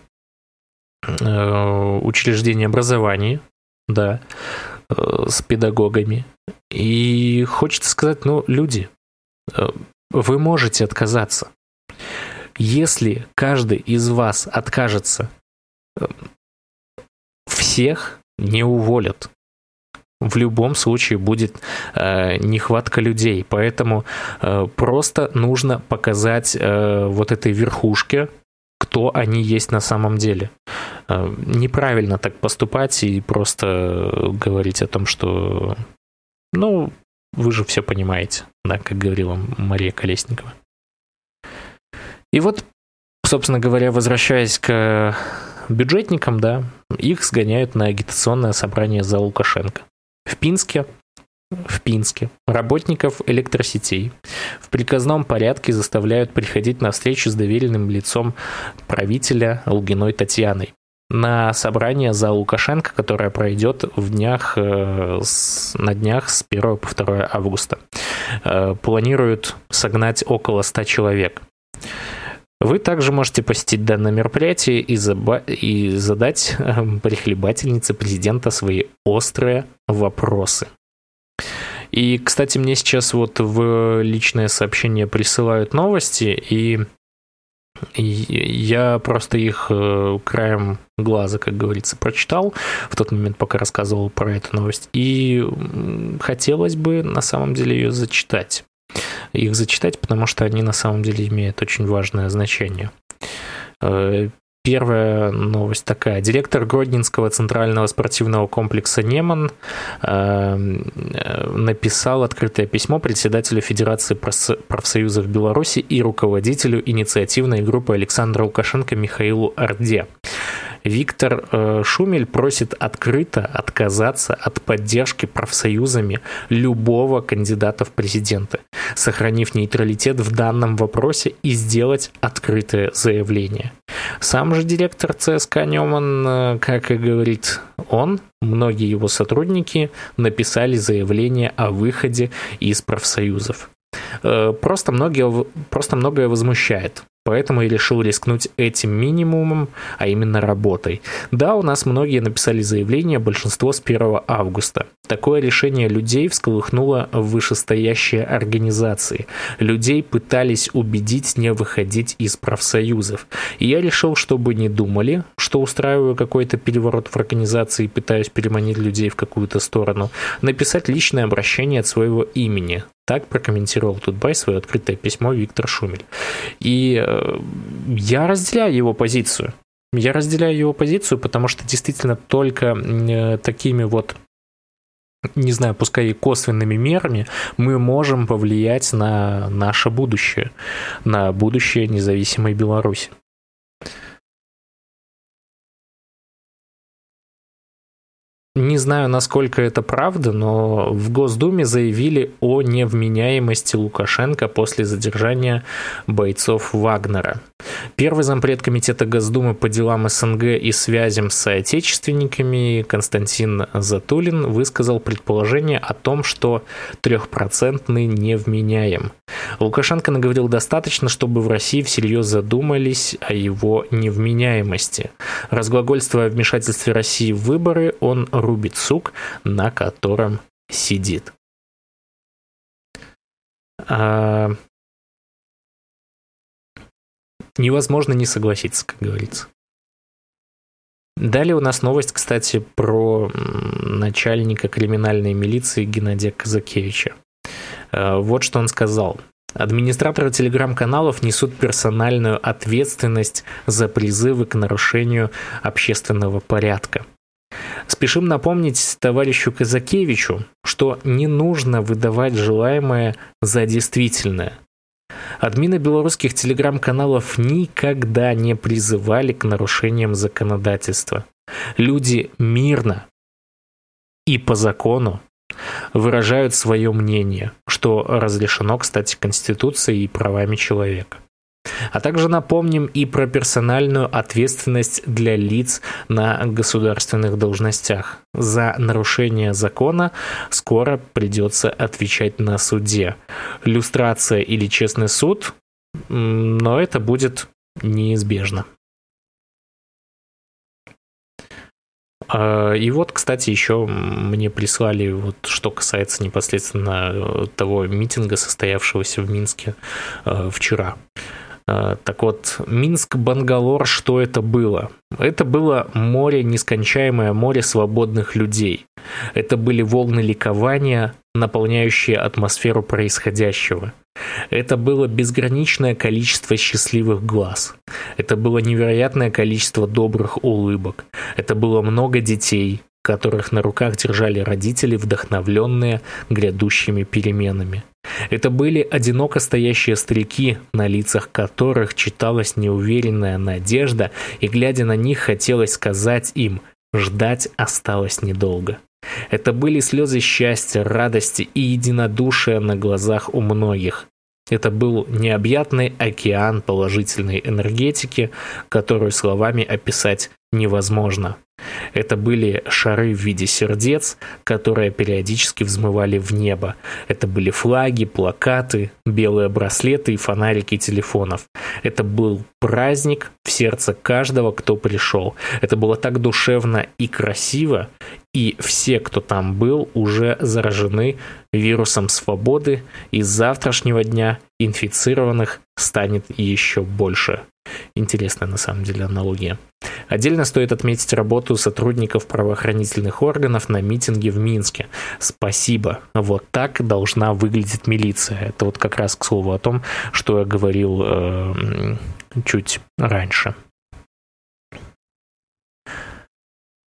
учреждений образования, да, э, с педагогами. И хочется сказать, ну, люди, э, вы можете отказаться. Если каждый из вас откажется, всех не уволят. В любом случае будет э, нехватка людей, поэтому э, просто нужно показать э, вот этой верхушке, кто они есть на самом деле. Э, неправильно так поступать и просто говорить о том, что, ну, вы же все понимаете, да, как говорила Мария Колесникова. И вот, собственно говоря, возвращаясь к бюджетникам, да, их сгоняют на агитационное собрание за Лукашенко. В Пинске в Пинске работников электросетей в приказном порядке заставляют приходить на встречу с доверенным лицом правителя Лугиной Татьяной на собрание за Лукашенко, которое пройдет в днях, э, на днях с 1 по 2 августа. Э, планируют согнать около 100 человек. Вы также можете посетить данное мероприятие и, заба- и задать э, прихлебательнице президента свои острые вопросы. И, кстати, мне сейчас вот в личное сообщение присылают новости, и я просто их э, краем глаза, как говорится, прочитал в тот момент, пока рассказывал про эту новость. И хотелось бы на самом деле ее зачитать. Их зачитать, потому что они на самом деле имеют очень важное значение. Э, Первая новость такая. Директор Гродненского центрального спортивного комплекса «Неман» э, написал открытое письмо председателю Федерации профсоюзов Беларуси и руководителю инициативной группы Александра Лукашенко Михаилу Орде. Виктор э, Шумель просит открыто отказаться от поддержки профсоюзами любого кандидата в президенты, сохранив нейтралитет в данном вопросе и сделать открытое заявление. Сам же директор ЦСКА Неман, э, как и говорит он, многие его сотрудники написали заявление о выходе из профсоюзов. Э, просто многие, просто многое возмущает Поэтому я решил рискнуть этим минимумом, а именно работой. Да, у нас многие написали заявление, большинство с 1 августа. Такое решение людей всколыхнуло вышестоящие организации. Людей пытались убедить не выходить из профсоюзов. И я решил, чтобы не думали, что устраиваю какой-то переворот в организации и пытаюсь переманить людей в какую-то сторону, написать личное обращение от своего имени. Так прокомментировал Тутбай свое открытое письмо Виктор Шумель. И э, я разделяю его позицию. Я разделяю его позицию, потому что действительно только э, такими вот не знаю, пускай и косвенными мерами, мы можем повлиять на наше будущее, на будущее независимой Беларуси. Не знаю, насколько это правда, но в Госдуме заявили о невменяемости Лукашенко после задержания бойцов Вагнера. Первый зампред Комитета Госдумы по делам СНГ и связям с соотечественниками Константин Затулин высказал предположение о том, что трехпроцентный невменяем. Лукашенко наговорил достаточно, чтобы в России всерьез задумались о его невменяемости. Разглагольствуя о вмешательстве России в выборы, он рубит сук, на котором сидит. А... Невозможно не согласиться, как говорится. Далее у нас новость, кстати, про начальника криминальной милиции Геннадия Казакевича. А, вот что он сказал. Администраторы телеграм-каналов несут персональную ответственность за призывы к нарушению общественного порядка. Спешим напомнить товарищу Казакевичу, что не нужно выдавать желаемое за действительное. Админы белорусских телеграм-каналов никогда не призывали к нарушениям законодательства. Люди мирно и по закону выражают свое мнение, что разрешено, кстати, Конституцией и правами человека. А также напомним и про персональную ответственность для лиц на государственных должностях. За нарушение закона скоро придется отвечать на суде. Люстрация или честный суд, но это будет неизбежно. А, и вот, кстати, еще мне прислали, вот, что касается непосредственно э, того митинга, состоявшегося в Минске э, вчера. А, так вот, Минск-Бангалор, что это было? Это было море, нескончаемое море свободных людей. Это были волны ликования, наполняющие атмосферу происходящего. Это было безграничное количество счастливых глаз. Это было невероятное количество добрых улыбок. Это было много детей, которых на руках держали родители, вдохновленные грядущими переменами. Это были одиноко стоящие старики, на лицах которых читалась неуверенная надежда, и глядя на них хотелось сказать им «ждать осталось недолго». Это были слезы счастья, радости и единодушия на глазах у многих. Это был необъятный океан положительной энергетики, которую словами описать невозможно. Это были шары в виде сердец, которые периодически взмывали в небо. Это были флаги, плакаты, белые браслеты и фонарики телефонов. Это был праздник в сердце каждого, кто пришел. Это было так душевно и красиво, и все, кто там был, уже заражены вирусом свободы, и с завтрашнего дня инфицированных станет еще больше. Интересная на самом деле аналогия. Отдельно стоит отметить работу сотрудников правоохранительных органов на митинге в Минске. Спасибо. Вот так должна выглядеть милиция. Это вот как раз к слову о том, что я говорил э, чуть раньше.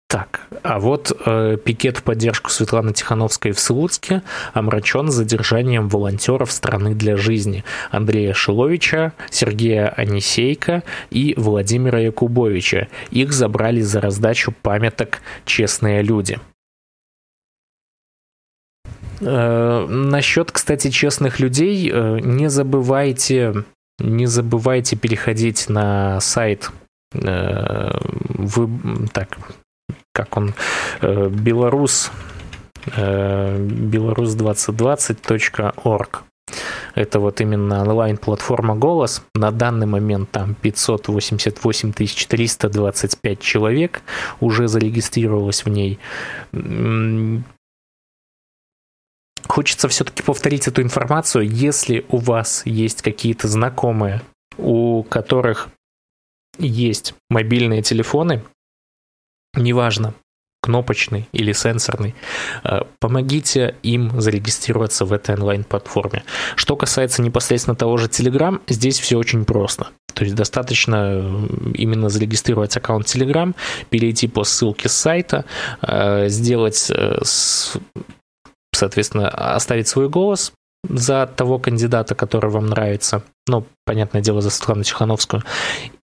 Так, а вот э, пикет в поддержку Светланы Тихановской в Слуцке омрачен задержанием волонтеров страны для жизни Андрея Шиловича, Сергея Анисейка и Владимира Якубовича. Их забрали за раздачу памяток «Честные люди». Э, насчет, кстати, честных людей, э, не забывайте, не забывайте переходить на сайт э, вы, так, как он, э, белорус, э, белорус2020.org. Это вот именно онлайн-платформа «Голос». На данный момент там 588 325 человек уже зарегистрировалось в ней. Хочется все-таки повторить эту информацию. Если у вас есть какие-то знакомые, у которых есть мобильные телефоны, неважно, кнопочный или сенсорный, э, помогите им зарегистрироваться в этой онлайн-платформе. Что касается непосредственно того же Telegram, здесь все очень просто. То есть достаточно э, именно зарегистрировать аккаунт Telegram, перейти по ссылке с сайта, э, сделать, соответственно, оставить свой голос, за того кандидата, который вам нравится. Ну, понятное дело, за Светлану Тихановскую.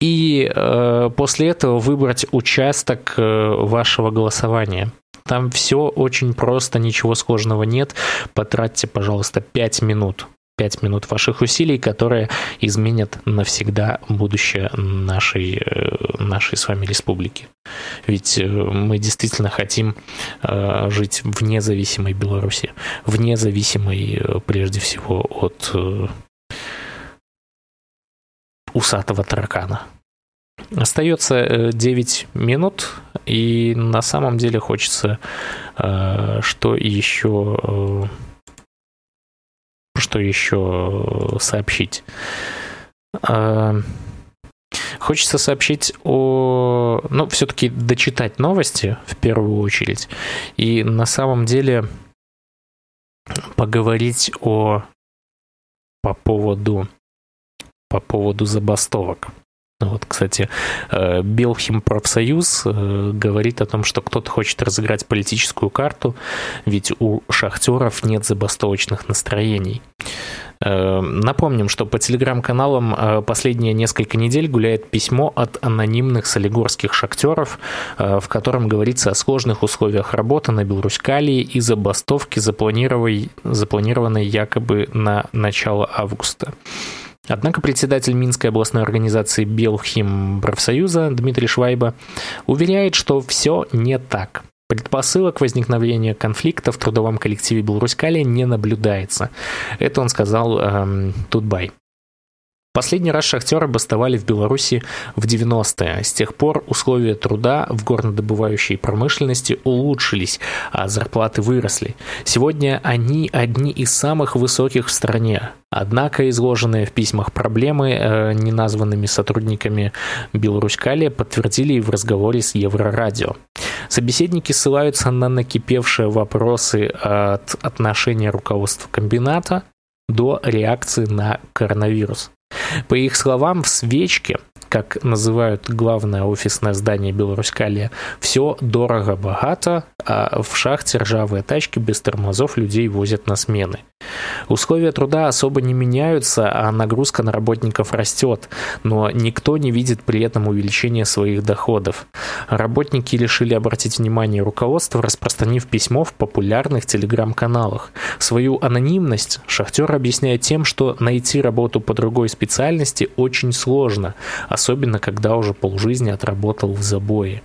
И э, после этого выбрать участок э, вашего голосования. Там все очень просто, ничего сложного нет. Потратьте, пожалуйста, 5 минут. 5 минут ваших усилий, которые изменят навсегда будущее нашей, э, нашей с вами республики. Ведь э, мы действительно хотим э, жить в независимой Беларуси, в независимой прежде всего от усатого таракана. Остается 9 минут, и на самом деле хочется что еще что еще сообщить? А, хочется сообщить о... Ну, все-таки дочитать новости в первую очередь. И на самом деле поговорить о... по поводу по поводу забастовок. Вот, кстати, э, Белхим профсоюз э, говорит о том, что кто-то хочет разыграть политическую карту, ведь у шахтеров нет забастовочных настроений. Э, напомним, что по телеграм-каналам последние несколько недель гуляет письмо от анонимных солигорских шахтеров, в котором говорится о сложных условиях работы на Беларусь-Калии и забастовке, запланированной якобы на начало августа. Однако председатель Минской областной организации Белхим профсоюза Дмитрий Швайба уверяет, что все не так. Предпосылок возникновения конфликта в трудовом коллективе Беларусь-Калия не наблюдается. Это он сказал эм, Тутбай. Последний раз шахтеры бастовали в Беларуси в 90-е. С тех пор условия труда в горнодобывающей промышленности улучшились, а зарплаты выросли. Сегодня они одни из самых высоких в стране. Однако изложенные в письмах проблемы э, неназванными сотрудниками Беларусь-Калия подтвердили и в разговоре с Еврорадио. Собеседники ссылаются на накипевшие вопросы от отношения руководства комбината до реакции на коронавирус. По их словам, в свечке как называют главное офисное здание Беларусь-Калия, все дорого-богато, а в шахте ржавые тачки без тормозов людей возят на смены. Условия труда особо не меняются, а нагрузка на работников растет, но никто не видит при этом увеличения своих доходов. Работники решили обратить внимание руководства, распространив письмо в популярных телеграм-каналах. Свою анонимность шахтер объясняет тем, что найти работу по другой специальности очень сложно, особенно когда уже полжизни отработал в забое.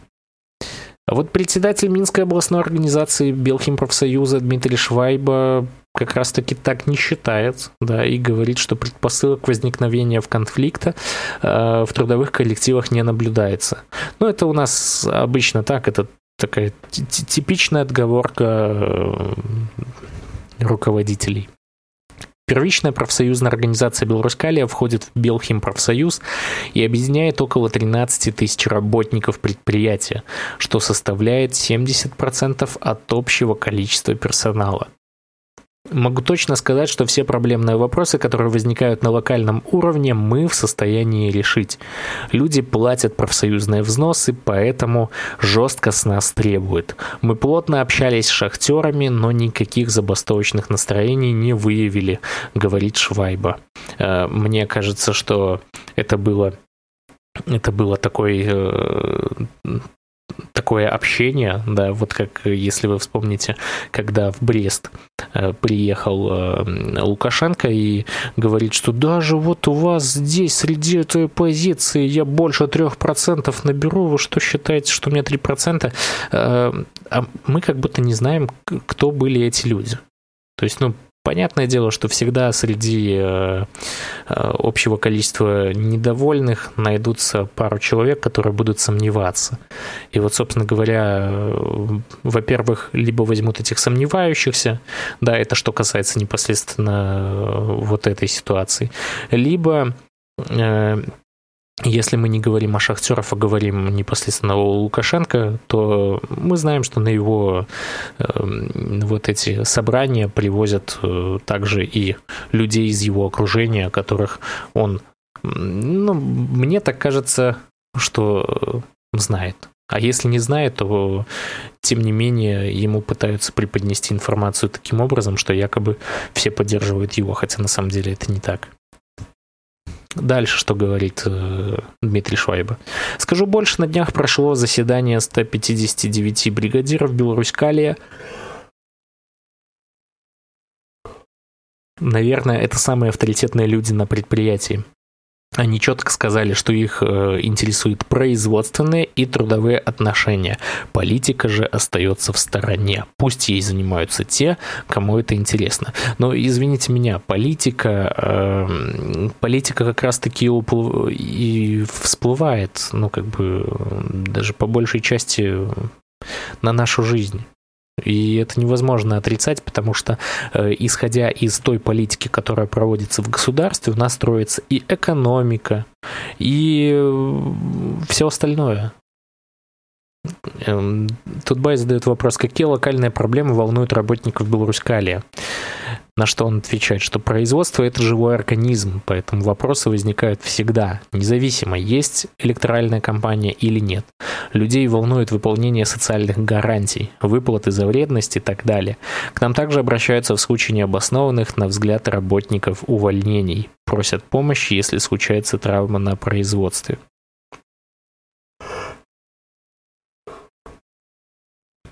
А вот председатель Минской областной организации Белхимпрофсоюза Дмитрий Швайба как раз-таки так не считает, да, и говорит, что предпосылок возникновения в конфликта э, в трудовых коллективах не наблюдается. Ну, это у нас обычно так, это такая типичная отговорка э, руководителей. Первичная профсоюзная организация Белорускалия входит в Белхим профсоюз и объединяет около 13 тысяч работников предприятия, что составляет 70% от общего количества персонала. Могу точно сказать, что все проблемные вопросы, которые возникают на локальном уровне, мы в состоянии решить. Люди платят профсоюзные взносы, поэтому жестко с нас требуют. Мы плотно общались с шахтерами, но никаких забастовочных настроений не выявили, говорит Швайба. Э, мне кажется, что это было это было такой э, такое общение, да, вот как если вы вспомните, когда в Брест э, приехал э, Лукашенко и говорит, что даже вот у вас здесь среди этой позиции я больше трех процентов наберу, вы что считаете, что у меня три процента? Э, а мы как будто не знаем, кто были эти люди. То есть, ну, Понятное дело, что всегда среди э, э, общего количества недовольных найдутся пару человек, которые будут сомневаться. И вот, собственно говоря, э, во-первых, либо возьмут этих сомневающихся, да, это что касается непосредственно вот этой ситуации, либо если мы не говорим о шахтерах, а говорим непосредственно о Лукашенко, то мы знаем, что на его э, вот эти собрания привозят э, также и людей из его окружения, которых он, ну, мне так кажется, что знает. А если не знает, то тем не менее ему пытаются преподнести информацию таким образом, что якобы все поддерживают его, хотя на самом деле это не так. Дальше что говорит э, Дмитрий Швайба. Скажу больше, на днях прошло заседание 159 бригадиров Беларусь-Калия. Наверное, это самые авторитетные люди на предприятии. Они четко сказали, что их э, интересует производственные и трудовые отношения. Политика же остается в стороне. Пусть ей занимаются те, кому это интересно. Но извините меня, политика, э, политика как раз-таки и всплывает, ну как бы даже по большей части на нашу жизнь. И это невозможно отрицать, потому что, э, исходя из той политики, которая проводится в государстве, у нас строится и экономика, и э, все остальное. Эм, тут Бай задает вопрос, какие локальные проблемы волнуют работников Беларусь-Калия? На что он отвечает, что производство – это живой организм, поэтому вопросы возникают всегда, независимо, есть электоральная компания или нет. Людей волнует выполнение социальных гарантий, выплаты за вредность и так далее. К нам также обращаются в случае необоснованных, на взгляд работников, увольнений. Просят помощи, если случается травма на производстве.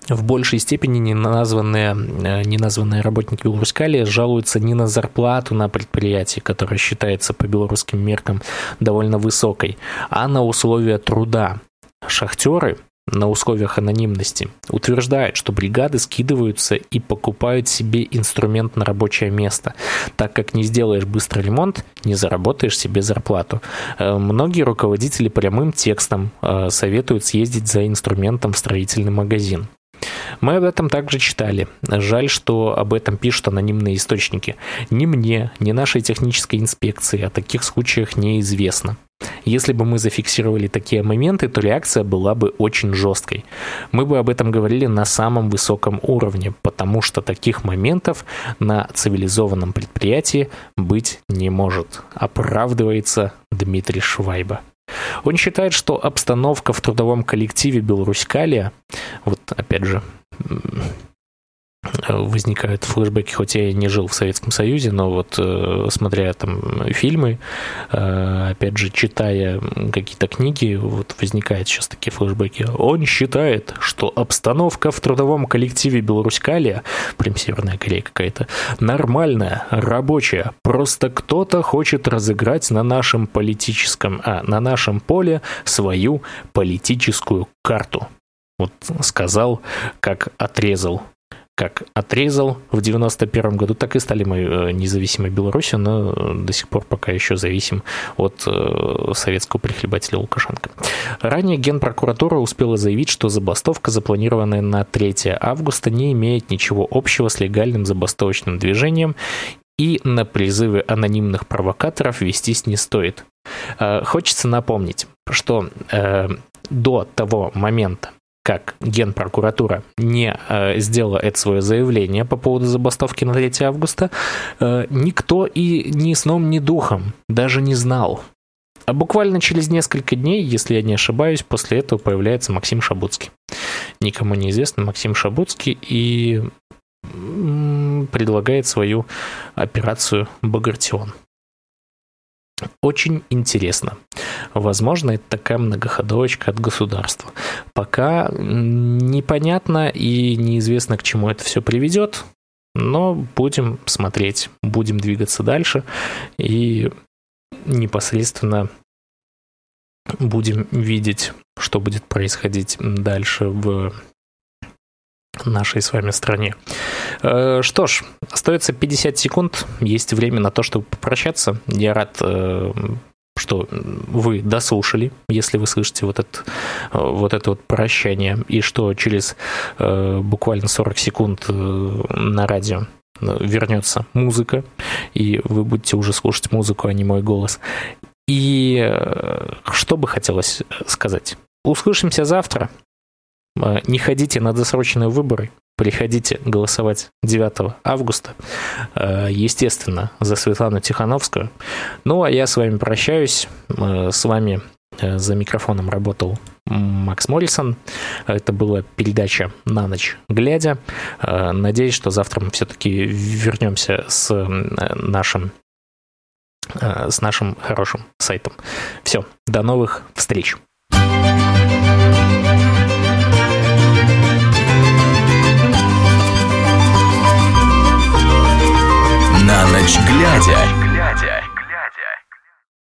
В большей степени неназванные, э, неназванные работники Белорускали жалуются не на зарплату на предприятии, которая считается по белорусским меркам довольно высокой, а на условия труда. Шахтеры на условиях анонимности утверждают, что бригады скидываются и покупают себе инструмент на рабочее место. Так как не сделаешь быстро ремонт, не заработаешь себе зарплату. Э, многие руководители прямым текстом э, советуют съездить за инструментом в строительный магазин. Мы об этом также читали. Жаль, что об этом пишут анонимные источники. Ни мне, ни нашей технической инспекции о таких случаях неизвестно. Если бы мы зафиксировали такие моменты, то реакция была бы очень жесткой. Мы бы об этом говорили на самом высоком уровне, потому что таких моментов на цивилизованном предприятии быть не может, оправдывается Дмитрий Швайба. Он считает, что обстановка в трудовом коллективе Беларусь-Калия, вот опять же, возникают флешбеки, хоть я и не жил в Советском Союзе, но вот э, смотря там фильмы, э, опять же, читая какие-то книги, вот возникают сейчас такие флешбеки. Он считает, что обстановка в трудовом коллективе Беларусь-Калия, прям Северная Корея какая-то, нормальная, рабочая, просто кто-то хочет разыграть на нашем политическом, а, на нашем поле свою политическую карту. Вот сказал, как отрезал как отрезал в 91 году, так и стали мы э, независимой Беларусью, но до сих пор пока еще зависим от э, советского прихлебателя Лукашенко. Ранее Генпрокуратура успела заявить, что забастовка, запланированная на 3 августа, не имеет ничего общего с легальным забастовочным движением и на призывы анонимных провокаторов вестись не стоит. Э, хочется напомнить, что до того момента, как Генпрокуратура не э, сделала это свое заявление по поводу забастовки на 3 августа, э, никто и ни сном, ни духом даже не знал. А буквально через несколько дней, если я не ошибаюсь, после этого появляется Максим Шабуцкий. Никому неизвестный Максим Шабуцкий и предлагает свою операцию «Багратион». Очень интересно. Возможно, это такая многоходовочка от государства. Пока непонятно и неизвестно, к чему это все приведет, но будем смотреть, будем двигаться дальше и непосредственно будем видеть, что будет происходить дальше в нашей с вами стране. Э, что ж, остается 50 секунд, есть время на то, чтобы попрощаться. Я рад э, что вы дослушали, если вы слышите вот это, вот это вот прощание, и что через э, буквально 40 секунд э, на радио вернется музыка, и вы будете уже слушать музыку, а не мой голос. И э, что бы хотелось сказать? Услышимся завтра. Э, не ходите на досрочные выборы, приходите голосовать 9 августа, э, естественно, за Светлану Тихановскую. Ну, а я с вами прощаюсь. С вами за микрофоном работал Макс Моррисон. Это была передача «На ночь глядя». Надеюсь, что завтра мы все-таки вернемся с нашим с нашим хорошим сайтом. Все, до новых встреч! На ночь глядя.